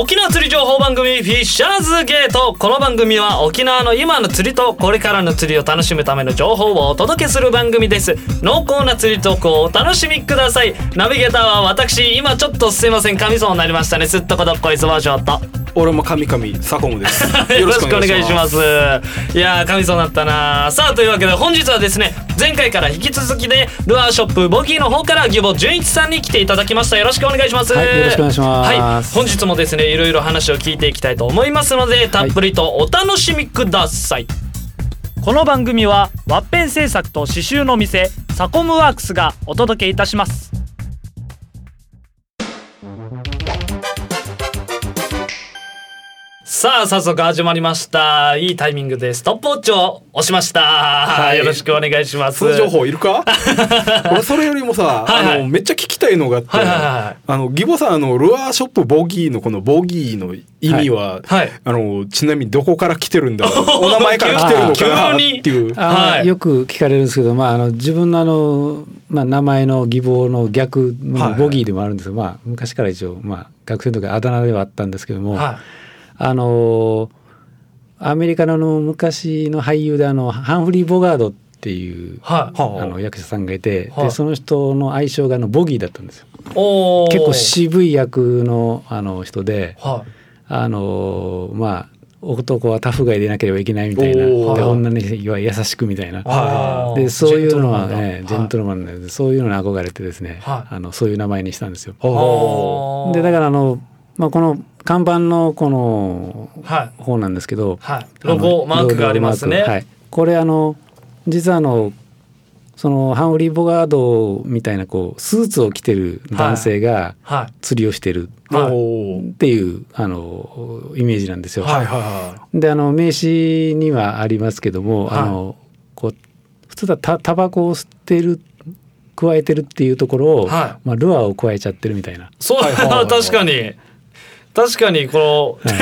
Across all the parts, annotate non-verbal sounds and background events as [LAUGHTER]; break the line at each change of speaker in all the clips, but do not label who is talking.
沖縄釣り情報番組フィッシャーズゲートこの番組は沖縄の今の釣りとこれからの釣りを楽しむための情報をお届けする番組です。濃厚な釣りトークをお楽しみください。ナビゲーターは私今ちょっとすいません。噛みそうになりましたね。すっとこどっこいスバーショート
俺も神々サコムで [LAUGHS] す。
よろしくお願いします。いやー噛みそうになったな。さあというわけで本日はですね前回から引き続きでルアーショップボギーの方から義母純一さんに来ていただきました。よろしくお願いします。
はいよろしくお願いします。
はい。本日もですねいろいろ話を聞いていきたいと思いますのでたっぷりとお楽しみください、この番組はワッペン製作と刺繍の店サコムワークスがお届けいたしますさあ早速始まりました。いいタイミングでストップウォッチを押しました、
い。
よろしくお願いします。
通情報いるか？[LAUGHS] 俺それよりもさ
はいはい。
あのめっちゃ聞きたいのがあって、
はいはいはい
あの義母さんあのルアーショップボギーのこのボギーの意味は、
はい。
あのちなみにどこから来てるんだろう？[LAUGHS] お名前から来てるのかな？っていう
あ
はい。
よく聞かれるんですけど、まあ、あの自分のあの、まあ、名前の義母の逆ボギーでもあるんですよ、まあ、昔から一応、まあ、学生の時あだ名ではあったんですけども、
は
あのアメリカの昔の俳優であのハンフリー・ボガードっていう、
いはい。
は
あ。の役者さんがいて、
はい。
でその人の愛称があのボギーだったんですよ。結構渋い役のあの人で、
はい。
あのまあ男はタフガイでなければいけないみたいなで女には優しくみたいな。でそういうのは
ジェントルマンだ。
ねジェントルマンなんでそういうのに憧れてですね、
はい。
あのそういう名前にしたんですよ。
はい
でだからあの、まあ、この看板のこの
はい。
方なんですけど、
はい。ロゴマークがありますね。
はい、これあの実はあのそのハンフリー・ボガードみたいなこうスーツを着てる男性が
はい。
釣りをしてる。っていうあのイメージなんですよ。
はいはいは
であの名刺にはありますけども、
はい。
あのこう普通だたタバコを吸ってる加えてるっていうところを、
は
まあ、ルアーを加えちゃってるみたいな。
そう、
はいはいはいはい。[LAUGHS]
確かに確かにこの、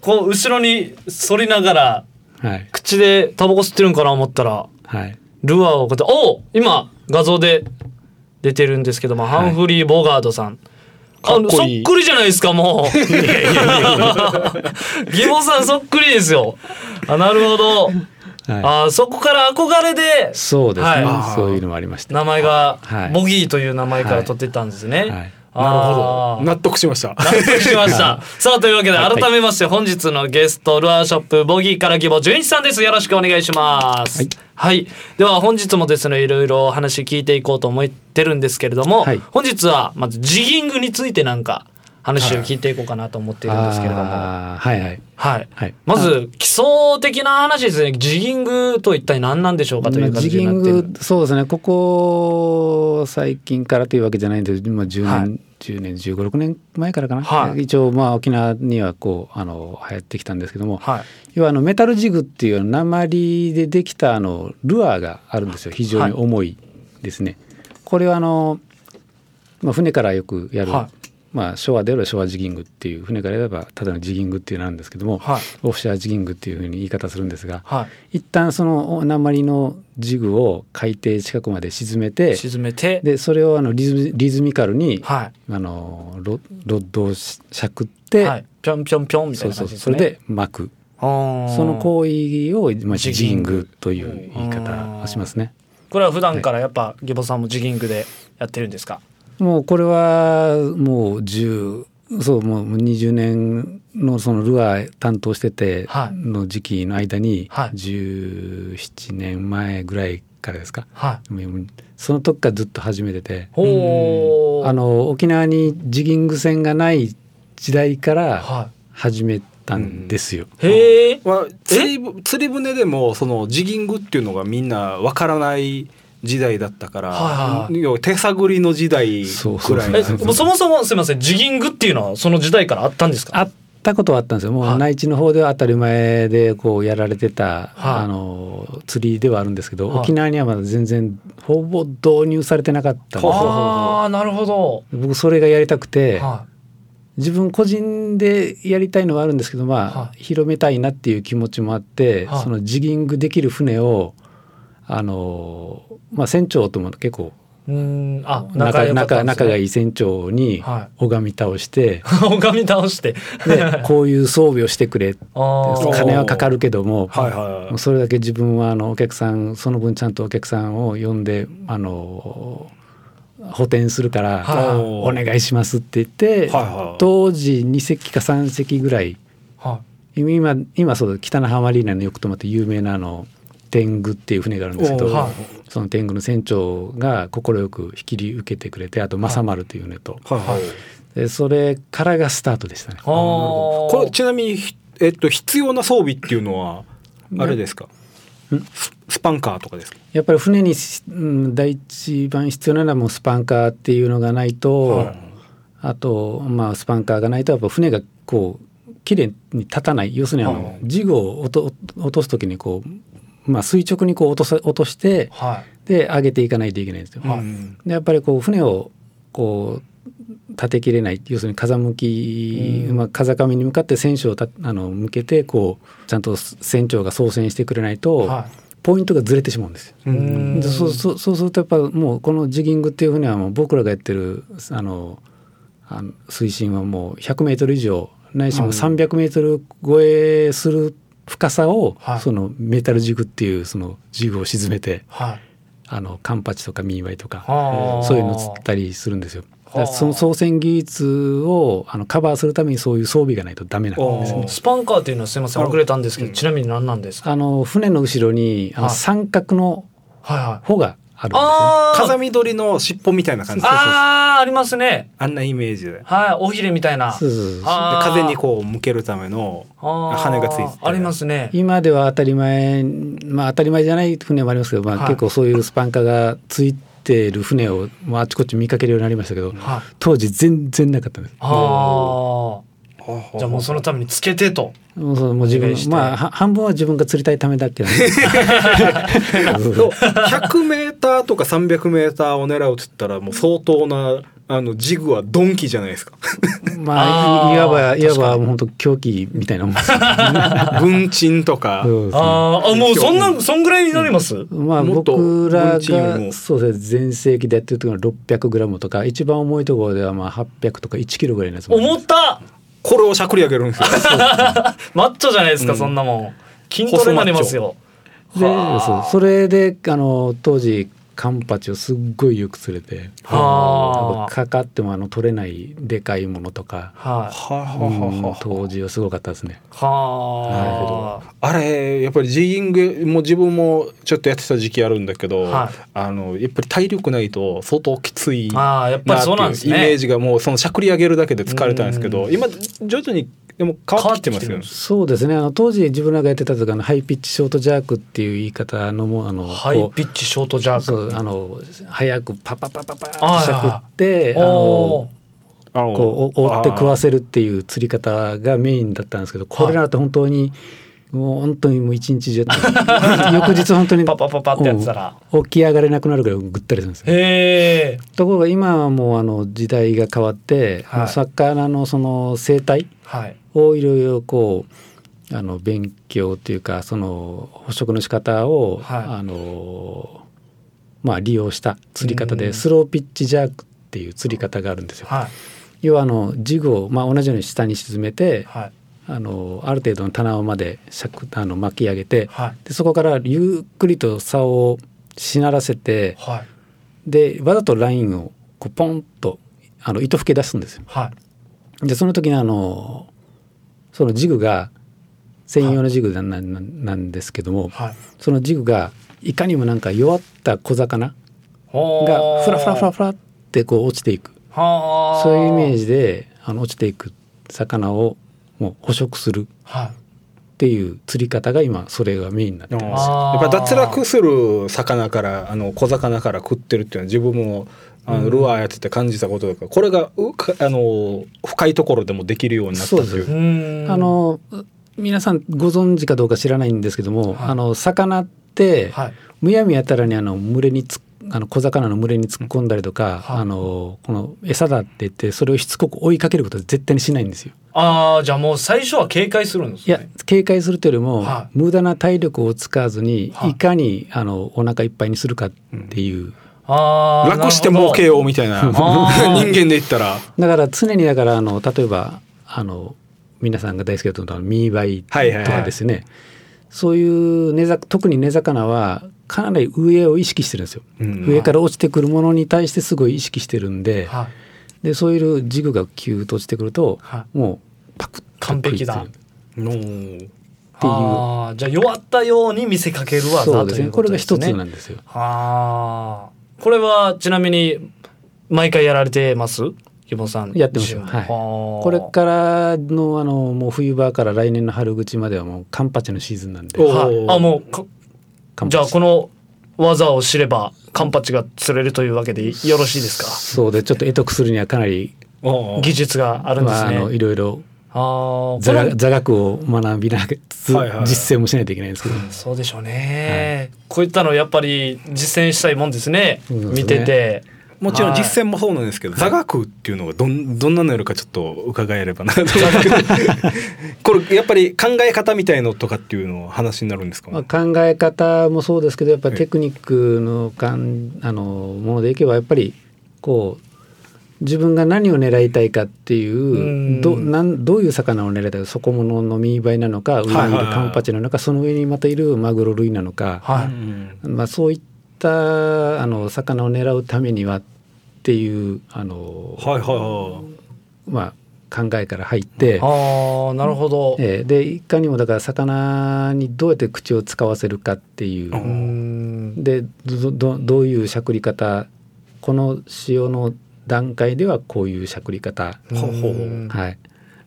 こう後ろに反りながら
はい。
口でタバコ吸ってるんかな思ったら
はい。
ルアーをこうやってお今画像で出てるんですけども、ハンフリー・ボガードさん。あ
かっこいい。
そっくりじゃないですかもう。義母さんそっくりですよ。あなるほど、
はい。
あそこから憧れで
そうですね、
は
そういうのもありました。
名前が
はい。
ボギーという名前から取ってったんですね、
はい
いなるほど。納得しました。
納得しました。[LAUGHS] さあというわけで
はい
改めまして本日のゲストルアーショップボギーから義母純一さんです。よろしくお願いします。は
はい。い。
では本日もですねいろいろお話聞いていこうと思ってるんですけれども、
はい。
本日はまずジギングについてなんか話を聞いていこうかなと思っているんですけれども。
はいはい。
はい、
はい。
まず基礎的な話ですね。ジギングと一体何なんでしょうかという
まあジギン
形になってる、
グそうですね。ここ最近からというわけじゃないんです。けど、まあ、10年、
はい
10年1 5 6年前からかな、
はい。
一応まあ沖縄にはこうあの流行ってきたんですけども、
はい。
要はあのメタルジグっていう鉛でできたあのルアーがあるんですよ。非常に重いですね。これはあの、まあ、船からよくやる、
は
まあ、昭和であれば昭和ジギングっていう船からやればただのジギングっていうのなんですけども、
はい。
オフショアジギングっていうふうに言い方するんですが、
はい。
一旦その鉛のジグを海底近くまで沈めて
沈めて
でそれをあのリズミリズミカルに、
はい。
あのロロッドをしゃくって、
はい。ぴょんぴょんぴょんみたい
そう
な感じですね。
そうそれで巻く。
そ
その行為を、まあ、
ジ
ジギン
グ
という言い方をしますね。
これは普段からやっぱ義母さんもジギングでやってるんですか？
もうこれはもう10そうもう20年のそのルアー担当してて
はい
の時期の間に
はい
17年前ぐらいからですか、
はい。
その時からずっと始めてて
ほ
あの沖縄にジギング船がない時代から
は
始めたんですよ。
い。へえ？
まあ、釣りぶ釣り船でもそのジギングっていうのがみんなわからない時代だったから、
はいはい。
手探りの時代くらい
え、
そう
もうそもそもすみません、ジギングっていうのはその時代からあったんですか？
あったことはあったんですよ。も
はい。う
内地の方では当たり前でこうやられてた、
はい。
あの釣りではあるんですけど、
はい。
沖縄にはまだ全然ほぼ導入されてなかったんですよ。
ああ、なるほど。
僕それがやりたくて、
は
自分個人でやりたいのはあるんですけどまあ、
は
広めたいなっていう気持ちもあって、
はい。
そのジギングできる船をあの、まあ、船長とも結構
うんあ
仲仲仲がいい船長に
は
拝み倒して、[LAUGHS]
拝み倒して。
でこういう装備をしてくれ金はかかるけども、
はいはい
それだけ自分はあのお客さんその分ちゃんとお客さんを呼んであの補填するから
はい。
お願いしますって言って、
はいはい。
当時2隻か3隻ぐらい
は
今今そう北那覇マリーナによく泊まって有名なあの天狗っていう船があるんですけど、その天狗の船長が快く引き受けてくれてあと正丸という船と、
はいはい。
でそれからがスタートでしたね。
これちなみにひえっと必要な装備っていうのはあれですか？ススパンカーとかですか？
やっぱり船に、うん、第一番必要なのはもうスパンカーっていうのがないと、
はい。
あと、まあ、スパンカーがないとやっぱ船がこう綺麗に立たない。要するにあの、
はい。
ジグを落と落とす時にこう、まあ、垂直にこう落とさ落として
はい。
で上げていかないといけないんですよ。
はい。
うん。
でやっぱりこう船をこう立てきれない要するに風向き、
うん。
まあ、風上に向かって船首をたあの向けてこうちゃんと船長が操船してくれないと、
は
ポイントがずれてしまうんですよ。
いうん。
でそうそうそうするとやっぱもうこのジギングっていう船はもう僕らがやってるあのあの水深はもう100メートル以上ないしも300メートル超えする深さを、
はい。
そのメタルジグっていうそのジグを沈めて
はい。
あのカンパチとかミーバイとかそういうの釣ったりするんですよ。だから
はあ
その操船技術をあのカバーするためにそういう装備がないとダメなんですね。
スパンカーっていうのはすみません。遅れたんですけど、ちなみに何なんですか？
あの船の後ろにあの
はい。
三角の帆があるんです
風見鳥の尻尾みたいな感じで
あーありますね。
あんなイメージでで
はいおひれみたいな。
そうそうそう
あー。
風にこう向けるための羽がついてて。
ありますね。
今では当たり前まあ当たり前じゃない船もありますけど、まあ
はい。
結構そういうスパンカーがついてる船を、まあ、あちこち見かけるようになりましたけど、
はい。
当時全然なかったんです。
ああじゃあもうそのためにつけてと。
もうそうもう自分まあは半分は自分が釣りたいためだけどね。[LAUGHS]
そう。100メーターとか300メーターを狙うっつったらもう相当なあのジグはドンキじゃないですか。
まあいわばいわばもう本当狂気みたいなもん。です。
軍賃とか。
そうそう。
あーあもうそんなそんぐらいになります、
まあ
もっと
僕らがそうですね全盛期でやってる時は600グラムとか一番重いところではまあ800とか1キロぐらいのやつもあります。
思った
これをしゃくり上げるんですよ。[LAUGHS]
マッチョじゃないですか、そんなもん。筋トレになりますよ。
でそれであの当時カンパチをすっごいよく釣れて
はあ。
かかってもあの取れないでかいものとか、
はい
は
うん
は
当時はすごかったですね。
は
あ。れやっぱりジーイングも自分もちょっとやってた時期あるんだけど、
はい。
あのやっぱり体力ないと相当きつい
ああやっぱりそうなんですね。
イメージがもうそのしゃくり上げるだけで疲れたんですけど今徐々にでも変わってきてますよね。
そうですね。あの当時自分らがやってた時あのハイピッチショートジャークっていう言い方のもあの
ハイピッチショートジャーク
あの早くパパパパパ
あ
ってしゃくってあ
お
の
あの
こうお追って食わせるっていう釣り方がメインだったんですけどこれだと本当にもう本当にもう一日中 [LAUGHS] 翌日本当に
パパパパってやってたら。
うん起き上がれなくなるぐらいぐったりするんですよ。ところが今はもうあの時代が変わって、
はい。
もう魚のその生態
はい
をいろいろこうあの勉強というかその捕食の仕方を、
はい。
あのまあ利用した釣り方
うん。
でスローピッチジャークっていう釣り方があるんですよ。
はい。
要はあのジグを、まあ、同じように下に沈めて
はい。
あのある程度の棚までしゃくあの巻き上げて
はい。
でそこからゆっくりと竿をしならせて
はい。
でわざとラインをこうポンとあの糸吹き出すんですよ。
はい。
でその時にあのそのジグが専用のジグなんなんなんですけども
はい。
そのジグがいかにもなんか弱った小魚がフラフラフラフラってこう落ちていく。
はあ
そういうイメージであの落ちていく魚をもう捕食する。
はい。
っていう釣り方が今それがメインになって
うん
ます。
やっぱ脱落する魚からあの小魚から食ってるっていうのは自分もあのルアーやってて感じたことだからこれがうかあの深いところでもできるようになったっていう。
そうです。
うーん。
あの皆さんご存知かどうか知らないんですけども、
はい。
あの魚って、
はい。
むやみやたらにあの群れにつあの小魚の群れに突っ込んだりとか、
はい。
あのこの餌だって言ってそれをしつこく追いかけることは絶対にしないんですよ。
ああじゃあもう最初は警戒するんです
いや
ね
警戒するというよりも、
はい。
無駄な体力を使わずに、
はい。
い、かにあのお腹いっぱいにするかっていう。
あー
楽して儲けようみたいな。[LAUGHS] 人間で言ったら。
だから常にだからあの例えばあの皆さんが大好きだと思うミーバイとかですね、そういう根ざ特に根魚はかなり上を意識してるんですよ、
うん。
上から落ちてくるものに対してすごい意識してるんで,、
はい。
でそういうジグがキューッと落ちてくると、
は
もうパクッと
完璧だ。
っていう。
あーじゃあ弱ったように見せかける技
そうですね。
ということ
これが一つなんですよ。
ああこれはちなみに毎回やられてます？ゆぼさん。
やってますよ。はい。
も
これからのあのもう冬場から来年の春口まではもうカンパチのシーズンなんで。
お
はい。あもうかじゃあこの技を知ればカンパチが釣れるというわけでよろしいですか？
そうでちょっと得得するにはかなり
お
技術があるんです
まあ、あ
ね、
のいろいろ
あー
座座学を学びながらつ
はいはい
実践もしないといけないんですけど、
そうでしょうね、こういったのやっぱり実践したいもんですね。
ね。
見てて。
もちろん実践もそうなんですけど座学っていうのがどんどんなのやるかちょっと伺えればなと [LAUGHS] これやっぱり考え方みたいのとかっていうの話になるんですか、
まあ、考え方もそうですけどやっぱりテクニックのかんあのものでいけばやっぱりこう自分が何を狙いたいかっていう
うん。
どなんどういう魚を狙いたいか底物のミーバイなのか上にいるカンパチなのかその上にまたいるマグロ類なのか、
はい、
うん。
まあ、そういったあの魚を狙うためにはっていうあの、
はいはいは
まあ、考えから入って。
ああなるほど、
ええ。でいかにもだから魚にどうやって口を使わせるかっていう、でどどどういうしゃくり方この潮の段階ではこういうしゃくり方、はい、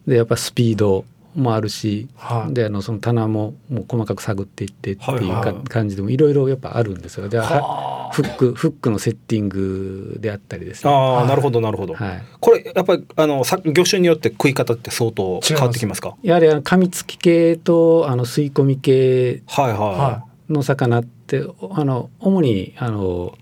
でやっぱスピードもあるし、
はい。
であのその棚ももう細かく探っていってっていうか、
はいはい。
感じでもいろいろやっぱあるんですよ。でフックフックのセッティングであったりですね。
あ
はい。
あなるほどなるほど、
はい。
これやっぱりあのさ魚種によって食い方って相当変わってきますか？
やはりあの噛みつき系とあの吸い込み系
はいはい
は
の魚ってあの主にあの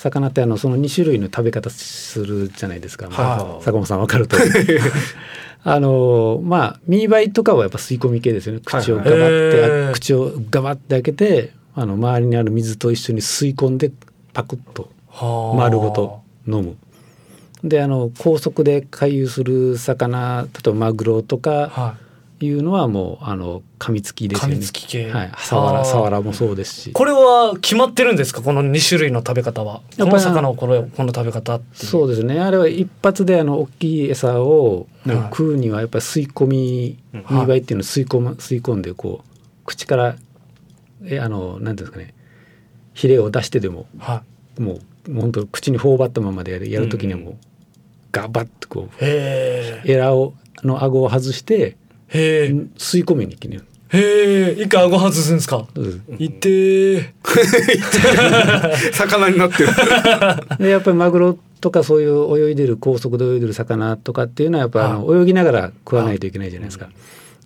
魚ってあのその2種類の食べ方するじゃないですか、
はい
坂本さん分かると [LAUGHS] あのまあミーバイとかはやっぱ吸い込み系ですよね。口をガバって、
はいはい
口をガバって開けてあの周りにある水と一緒に吸い込んでパクッと
はあ。
丸ごと飲む。であの高速で回遊する魚例えばマグロとか
はい
いうのはもうあの噛みつきですよね。
噛みつき系。
はい、サワラサワラもそうですし。
これは決まってるんですか？この2種類の食べ方は？こ
やっぱり
の魚をこれこの食べ方
そうですね。あれは一発であの大きい餌を食うにはやっぱり吸い込み
うん
見栄えってい。うのを吸い。込む吸い込んでこう口からえあのなんていうんですかね。ヒレを出してでも
は
もうもう本当口に頬張ったままでやるやる時にはもうガバッとこうエラをの顎を外して
えへえ。
吸い込みにいけない
へえ。一回顎外すんですか？
うん
いってー
魚になってる。[LAUGHS]
でやっぱりマグロとかそういう泳いでる高速で泳いでる魚とかっていうのはやっぱりあの泳ぎながら食わないといけないじゃないですか。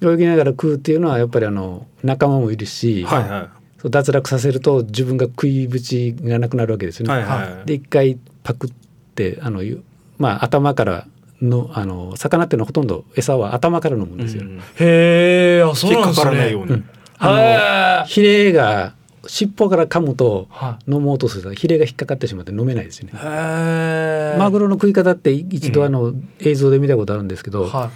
泳ぎながら食うっていうのはやっぱりあの仲間もいるし、
はいは
そう脱落させると自分が食い口がなくなるわけですよね。
いはいはい。
で一回パクってあのゆまあ頭からのあの魚っていうのはほとんど餌は頭から飲むんですよ。
うん
へえあそう
引っか
なんですね。
からないように、
うん。あの
へえ
ヒレが尻尾から噛むと
は
飲もうとする。とヒレが引っかかってしまって飲めないですよね。
へえ
マグロの食い方って一度あの映像で見たことあるんですけど、
は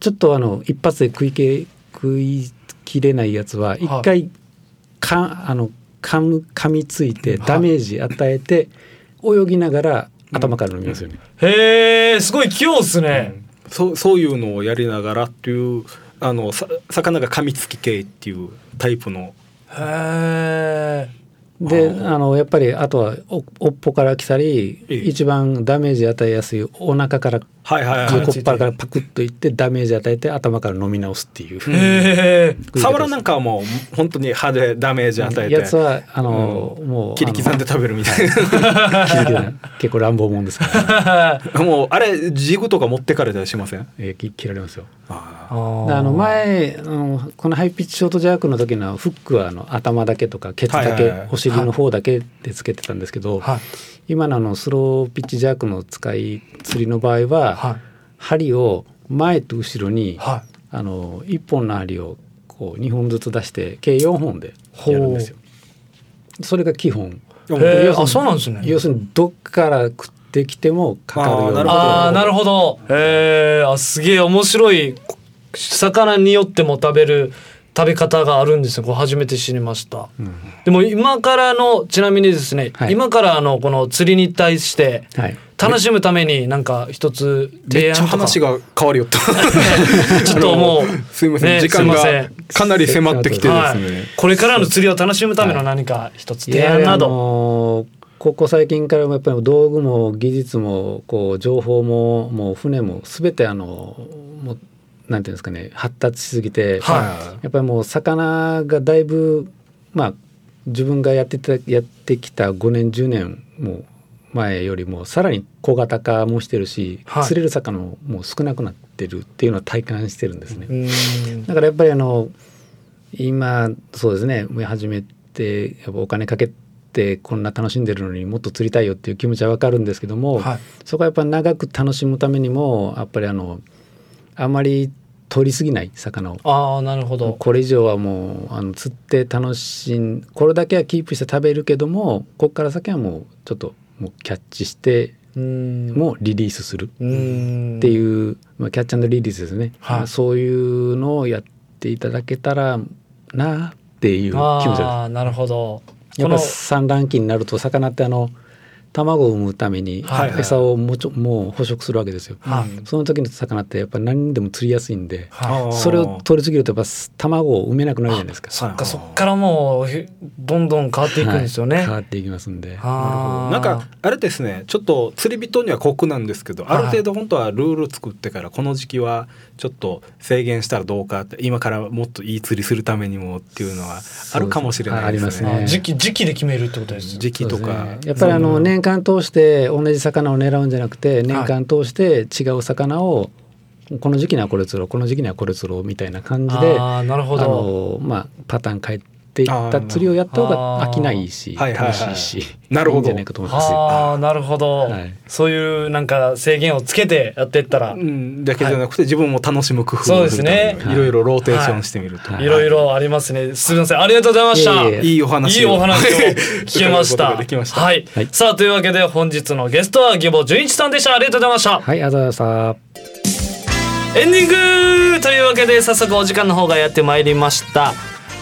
ちょっとあの一発で食いけ食いきれないやつは一回かあの噛む噛みついて
はい。
ダメージ与えて泳ぎながら頭から飲みますよね。
いへえすごい器用っすね。
そうそういうのをやりながらっていうあのさ魚が噛みつき系っていうタイプの。
へえ
で
あ
あのやっぱりあとはおおっぽから来たり
ええ。
一番ダメージ与えやすいお腹から
はいはいはい。
横っ腹からパクッといってダメージ与えて頭から飲み直すっていう。
へえ
サワラなんかはもう本当に歯でダメージ与えて。
やつはあの、もう
切り刻んで食べるみたい
あの切り刻んで。結構乱暴もんですから、
な [LAUGHS] もうあれジグとか持ってかれたりしません？
えーき切られますよ。
あ
あ
であの前あのこのハイピッチショートジャークの時のフックはあの頭だけとかケツだけ、尻の方だけでつけてたんですけど、
はい。
今のあのスローピッチジャークの使い釣りの場合は、
はい。
針を前と後ろに、
はい。
あの1本の針をこう2本ずつ出して計4本でやるんですよ。それが基本。
あそうなんですね。
要するにどっから食ってきてもかかるよう
なるほど。
ああなるほど。へえあすげえ面白い。魚によっても食べる食べ方があるんですよこれ初めて知りました、でも今からのちなみにですね、
はい。
今からあのこの釣りに対して
はい。
楽しむためになんか一つ
めっちゃ
提案とか
話が変わるよと。[LAUGHS]
ちょっともう
すいません、
ね
時間がかなり迫ってきてです
はい。
ね、
これからの釣りを楽しむための何か一つ提案など、
ここ最近からもやっぱり道具も技術もこう情報ももう船も全てあのもうなんていうんですかね発達しすぎて、
は
やっぱりもう魚がだいぶまあ自分がやってたやってきた5年10年もう前よりもさらに小型化もしてるし、
はい。
釣れる魚ももう少なくなってるっていうのは体感してるんですね。だからやっぱりあの今そうですね始めてやっぱお金かけてこんな楽しんでるのにもっと釣りたいよっていう気持ちはわかるんですけども、
はい。
そこはやっぱ長く楽しむためにもやっぱりあのあまり取りすぎない魚を。
ああなるほど。
これ以上はもうあの釣って楽しんこれだけはキープして食べるけどもここから先はもうちょっともうキャッチしてもうリリースする。っていう、まあ、キャッチリリースですね、
はい。
まあそういうのをやっていただけたらなっていう気持ちです。
なるほど。
やっぱ産卵期になると魚ってあの卵を産むために
はいはい
餌をもうちょもう捕食するわけですよ。
はい
その時の魚ってやっぱ何にでも釣りやすいんで、
はい
それを取りすぎるとやっぱ卵を産めなくなるじゃないですか。
そっかそっからもうひどんどん変わっていくんですよね。
はい変わっていきますんで。
なんかあれですねちょっと釣り人には酷なんですけど、
はい
ある程度本当はルール作ってからこの時期はちょっと制限したらどうかって今からもっといい釣りするためにもっていうのはあるかもしれないですね。
時期時期で決めるってことです。
時期とか、
ね。やっぱりあの年間通して同じ魚を狙うんじゃなくて年間通して違う魚をこの時期にはこれ釣ろうこの時期にはこれ釣ろうみたいな感じで
ああなるほ
あ
ど。
のまあパターン変えていった釣りをやった方が飽きないし楽
はい
しいし
なるほど。
いいんじゃないかと思います。よ。
ああなるほど、
はい。
そういうなんか制限をつけてやっていったら、
うん、だけじゃなくて自分も楽しむ工夫
そうですすね
にい。ろいろローテーションしてみると、
はい。
い。ろいろありますね。すみません。ありがとうございました。
いえいえ。
いいお話を。
いいお話を聞けました。[LAUGHS]
ができました。
はい、
はい。
さあというわけで本日のゲストは義母純一さんでした。ありがとうございました。
はい、ありがとうございました。
エンディングというわけで早速お時間の方がやってまいりました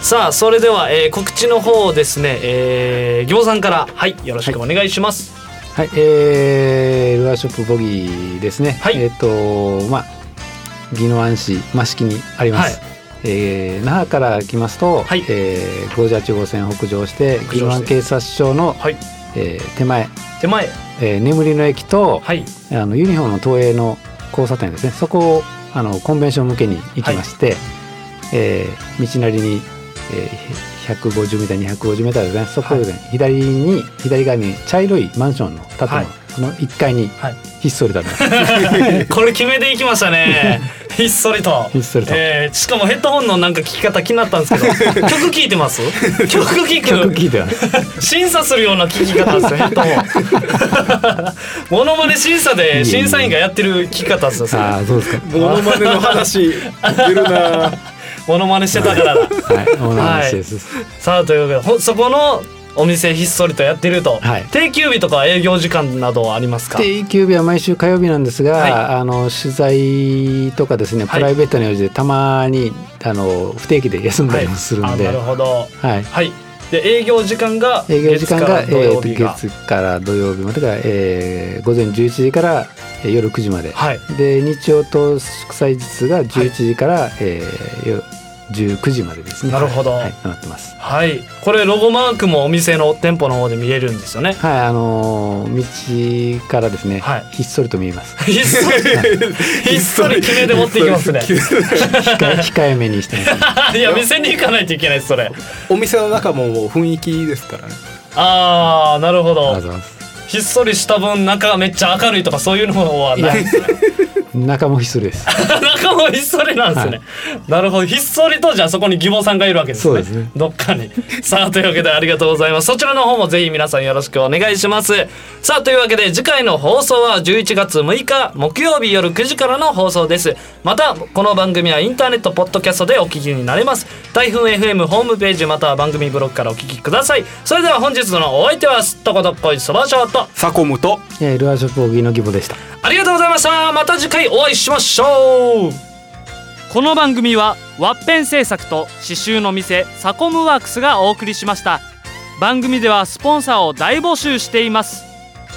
さあそれでは、えー告知の方をですね、えー、行さんからはいよろしくお願いします。
はい、えー、ルアーショップボギーですね。
はい。
えっ、と、まあ、宜野湾市益城にあります。
はい。
えー那覇から来ますと、
はい。
えー、58号線北上して
北上して。
宜野湾警察署の、
はい。
えー手前、
手前。
えー眠りの駅と、
はい。
あのユニフォームの東映の交差点ですね。そこをあのコンベンション向けに行きまして、えー道なりに、えー、150メーター250メーターですねそこで、ね左に左側に茶色いマンションの建物、
はい。
その1階に
はい。
ひっそりとあります。[LAUGHS]
これ決めていきましたね。ひっそりと。
ひっそりと。
えーしかもヘッドホンのなんか聞き方気になったんですけど [LAUGHS] 曲聴いてます？曲聴く？
曲聞いては [LAUGHS]
審査するような聞き方ですよヘッドホン。モノマネ審査で審査員がやってる聞き方ですよそれ。
ああそうですか。
モノマネの話出るな
モノマネしてたからだ。
はい。お話です、
さあというわけでほそこのお店ひっそりとやってると、
はい。
定休日とか営業時間などはありますか？
定休日は毎週火曜日なんですが、
はい。
あの取材とかですね
はい。
プライベートの用事でたまにあの不定期で休んだりもするんで、
あなるほど。
はい、
はい。で営業時間が
営業時間が
月から土曜日
までが、えー午前11時から、えー夜9時まで、
はい。
で日曜と祝祭日が11時から、えー夜19時までですね。
なるほど。
はい、なってます。
はい。これロゴマークもお店の店舗の方で見えるんですよね？
はいあのー道からですね、
はい。
ひっそりと見えます。[LAUGHS]
ひっそり。ひっそり決めて持っていきますね。
控えめにしてます [LAUGHS]
いや店に行かないといけないですそれ。
お店の中ももう雰囲気ですからね。
ああなるほど。
ありがとうございます
ひっそりした分中がめっちゃ明るいとかそういうのはない。です
中もひっそりです。[LAUGHS]
中もひっそりなんですね、なるほど。ひっそりとじゃあそこに義母さんがいるわけですね。
そうですね。
どっかに。[LAUGHS] さあというわけでありがとうございます。そちらの方もぜひ皆さんよろしくお願いします。さあというわけで次回の放送は11月6日木曜日夜9時からの放送です。またこの番組はインターネットポッドキャストでお聞きになれます。台風 FM ホームページまたは番組ブログからお聞きください。それでは本日のお相手はすっとこどっこいそばショート
サコムと
えールアーショップ小木の義母でした
ありがとうございました。また次回お会いしましょう。この番組はワッペン製作と刺繍の店サコムワークスがお送りしました。番組ではスポンサーを大募集しています。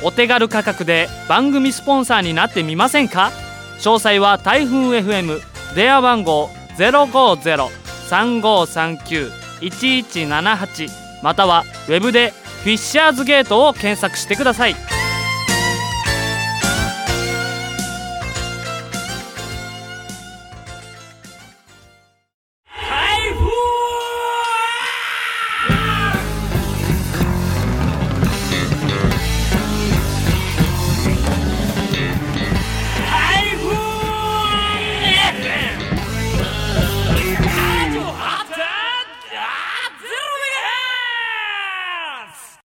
お手軽価格で番組スポンサーになってみませんか？詳細は台風 FM 電話番号050-3539-1178またはウェブでフィッシャーズゲートを検索してください。